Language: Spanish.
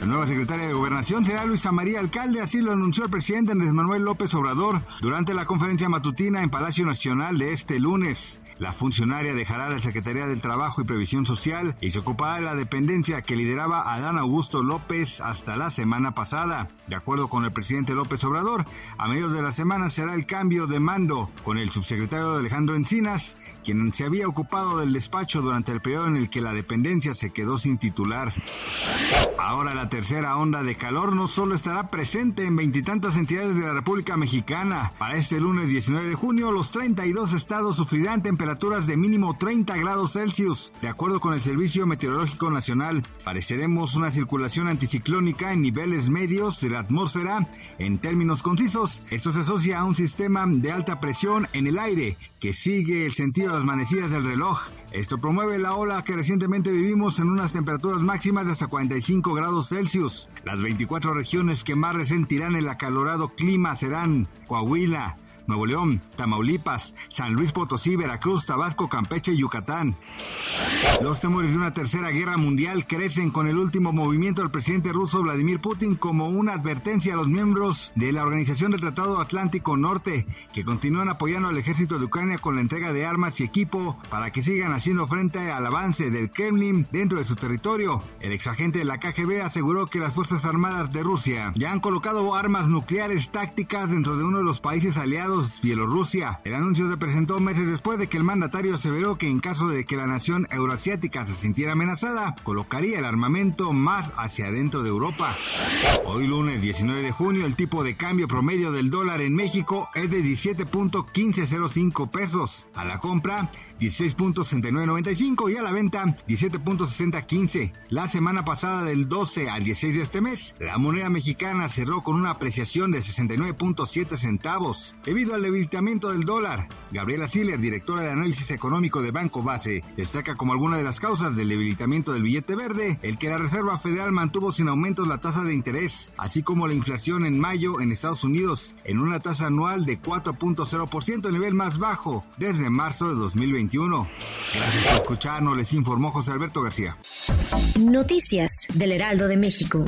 La nueva secretaria de Gobernación será Luisa María Alcalde, así lo anunció el presidente Andrés Manuel López Obrador durante la conferencia matutina en Palacio Nacional de este lunes. La funcionaria dejará la Secretaría del Trabajo y Previsión Social y se ocupará de la dependencia que lideraba Adán Augusto López hasta la semana pasada. De acuerdo con el presidente López Obrador, a mediados de la semana será el cambio de mando con el subsecretario Alejandro Encinas, quien se había ocupado del despacho durante el periodo en el que la dependencia se quedó sin titular. Ahora la tercera onda de calor no solo estará presente en veintitantas entidades de la República Mexicana. Para este lunes 19 de junio, los 32 estados sufrirán temperaturas de mínimo 30 grados Celsius. De acuerdo con el Servicio Meteorológico Nacional, pareceremos una circulación anticiclónica en niveles medios de la atmósfera. En términos concisos, esto se asocia a un sistema de alta presión en el aire que sigue el sentido de las manecidas del reloj. Esto promueve la ola que recientemente vivimos en unas temperaturas máximas de hasta 45 grados Celsius. Las 24 regiones que más resentirán el acalorado clima serán Coahuila, Nuevo León, Tamaulipas, San Luis Potosí, Veracruz, Tabasco, Campeche y Yucatán. Los temores de una tercera guerra mundial crecen con el último movimiento del presidente ruso Vladimir Putin como una advertencia a los miembros de la Organización del Tratado Atlántico Norte que continúan apoyando al ejército de Ucrania con la entrega de armas y equipo para que sigan haciendo frente al avance del Kremlin dentro de su territorio. El exagente de la KGB aseguró que las Fuerzas Armadas de Rusia ya han colocado armas nucleares tácticas dentro de uno de los países aliados Bielorrusia. El anuncio se presentó meses después de que el mandatario aseveró que en caso de que la nación euroasiática se sintiera amenazada, colocaría el armamento más hacia adentro de Europa. Hoy lunes 19 de junio el tipo de cambio promedio del dólar en México es de 17.1505 pesos. A la compra 16.6995 y a la venta 17.6015. La semana pasada del 12 al 16 de este mes, la moneda mexicana cerró con una apreciación de 69.7 centavos. Al debilitamiento del dólar, Gabriela Siller, directora de análisis económico de Banco Base, destaca como alguna de las causas del debilitamiento del billete verde el que la Reserva Federal mantuvo sin aumentos la tasa de interés, así como la inflación en mayo en Estados Unidos en una tasa anual de 4.0%, nivel más bajo desde marzo de 2021. Gracias por escucharnos, les informó José Alberto García. Noticias del Heraldo de México.